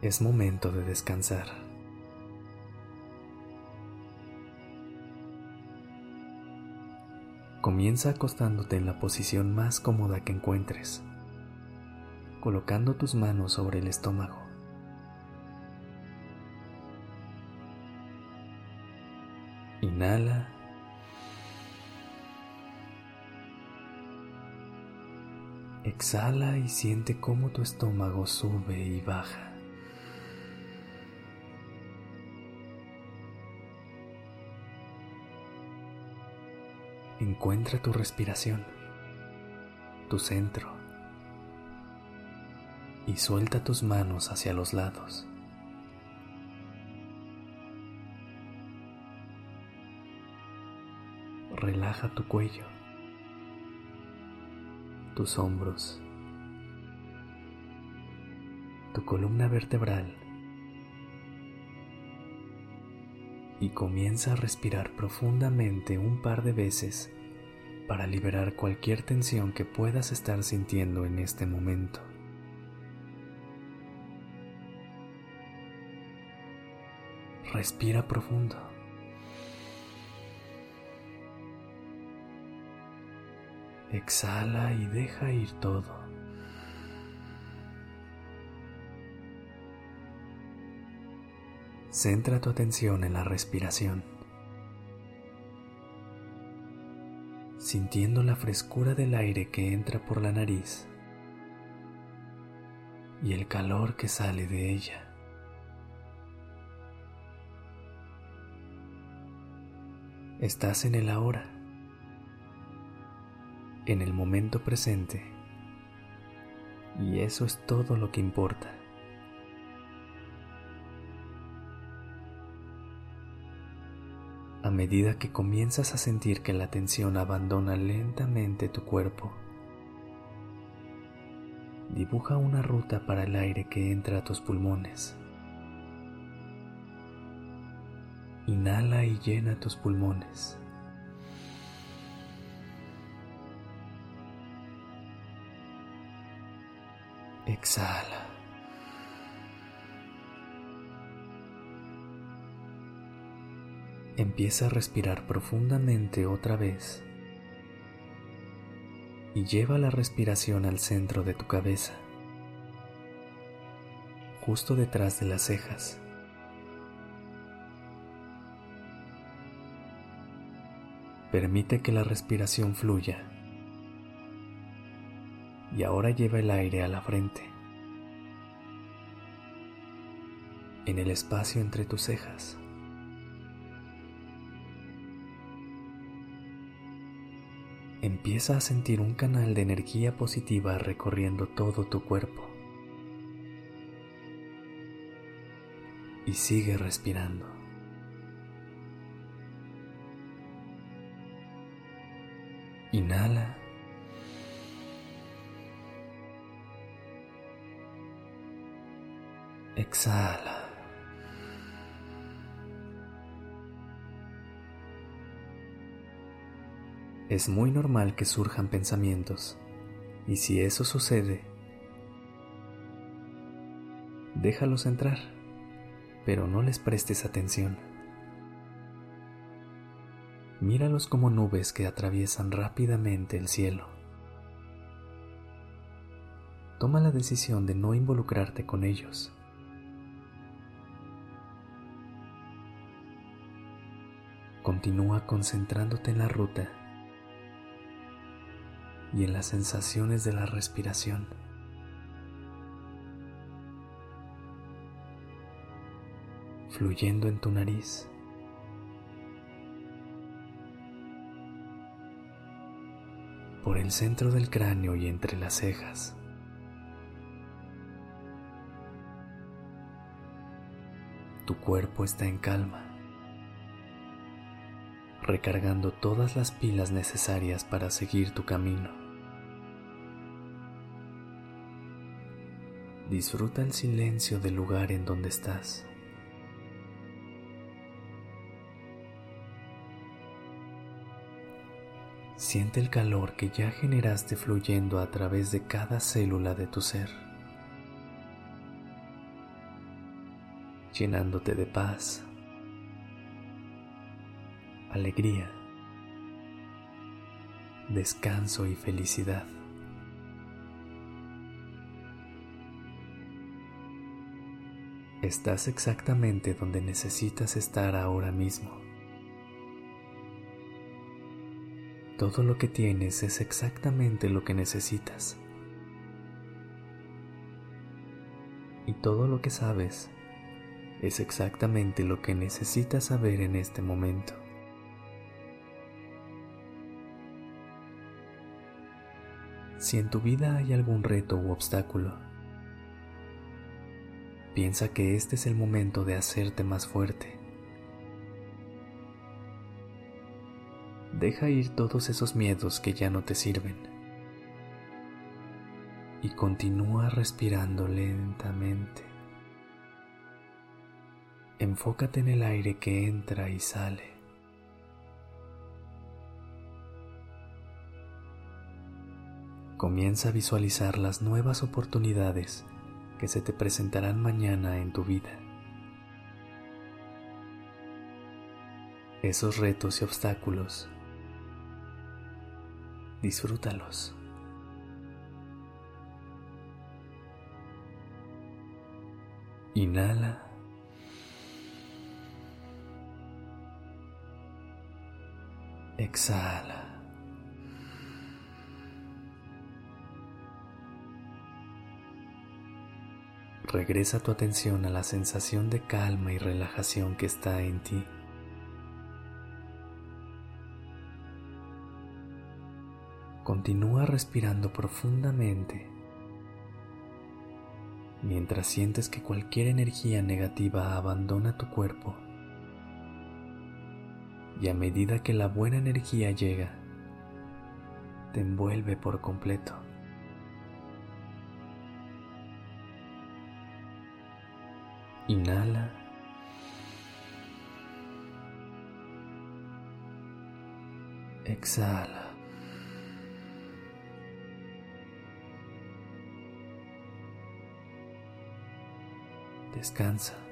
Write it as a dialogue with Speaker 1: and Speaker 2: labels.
Speaker 1: Es momento de descansar. Comienza acostándote en la posición más cómoda que encuentres, colocando tus manos sobre el estómago. Inhala. Exhala y siente cómo tu estómago sube y baja. Encuentra tu respiración, tu centro, y suelta tus manos hacia los lados. Relaja tu cuello, tus hombros, tu columna vertebral y comienza a respirar profundamente un par de veces para liberar cualquier tensión que puedas estar sintiendo en este momento. Respira profundo. Exhala y deja ir todo. Centra tu atención en la respiración, sintiendo la frescura del aire que entra por la nariz y el calor que sale de ella. Estás en el ahora, en el momento presente, y eso es todo lo que importa. Medida que comienzas a sentir que la tensión abandona lentamente tu cuerpo, dibuja una ruta para el aire que entra a tus pulmones. Inhala y llena tus pulmones. Exhala. Empieza a respirar profundamente otra vez y lleva la respiración al centro de tu cabeza, justo detrás de las cejas. Permite que la respiración fluya y ahora lleva el aire a la frente, en el espacio entre tus cejas. Empieza a sentir un canal de energía positiva recorriendo todo tu cuerpo. Y sigue respirando. Inhala. Exhala. Es muy normal que surjan pensamientos, y si eso sucede, déjalos entrar, pero no les prestes atención. Míralos como nubes que atraviesan rápidamente el cielo. Toma la decisión de no involucrarte con ellos. Continúa concentrándote en la ruta y en las sensaciones de la respiración. fluyendo en tu nariz. por el centro del cráneo y entre las cejas. tu cuerpo está en calma, recargando todas las pilas necesarias para seguir tu camino. Disfruta el silencio del lugar en donde estás. Siente el calor que ya generaste fluyendo a través de cada célula de tu ser, llenándote de paz, alegría, descanso y felicidad. Estás exactamente donde necesitas estar ahora mismo. Todo lo que tienes es exactamente lo que necesitas. Y todo lo que sabes es exactamente lo que necesitas saber en este momento. Si en tu vida hay algún reto u obstáculo, Piensa que este es el momento de hacerte más fuerte. Deja ir todos esos miedos que ya no te sirven. Y continúa respirando lentamente. Enfócate en el aire que entra y sale. Comienza a visualizar las nuevas oportunidades que se te presentarán mañana en tu vida. Esos retos y obstáculos, disfrútalos. Inhala. Exhala. Regresa tu atención a la sensación de calma y relajación que está en ti. Continúa respirando profundamente mientras sientes que cualquier energía negativa abandona tu cuerpo. Y a medida que la buena energía llega, te envuelve por completo. Inhala. Exhala. Descansa.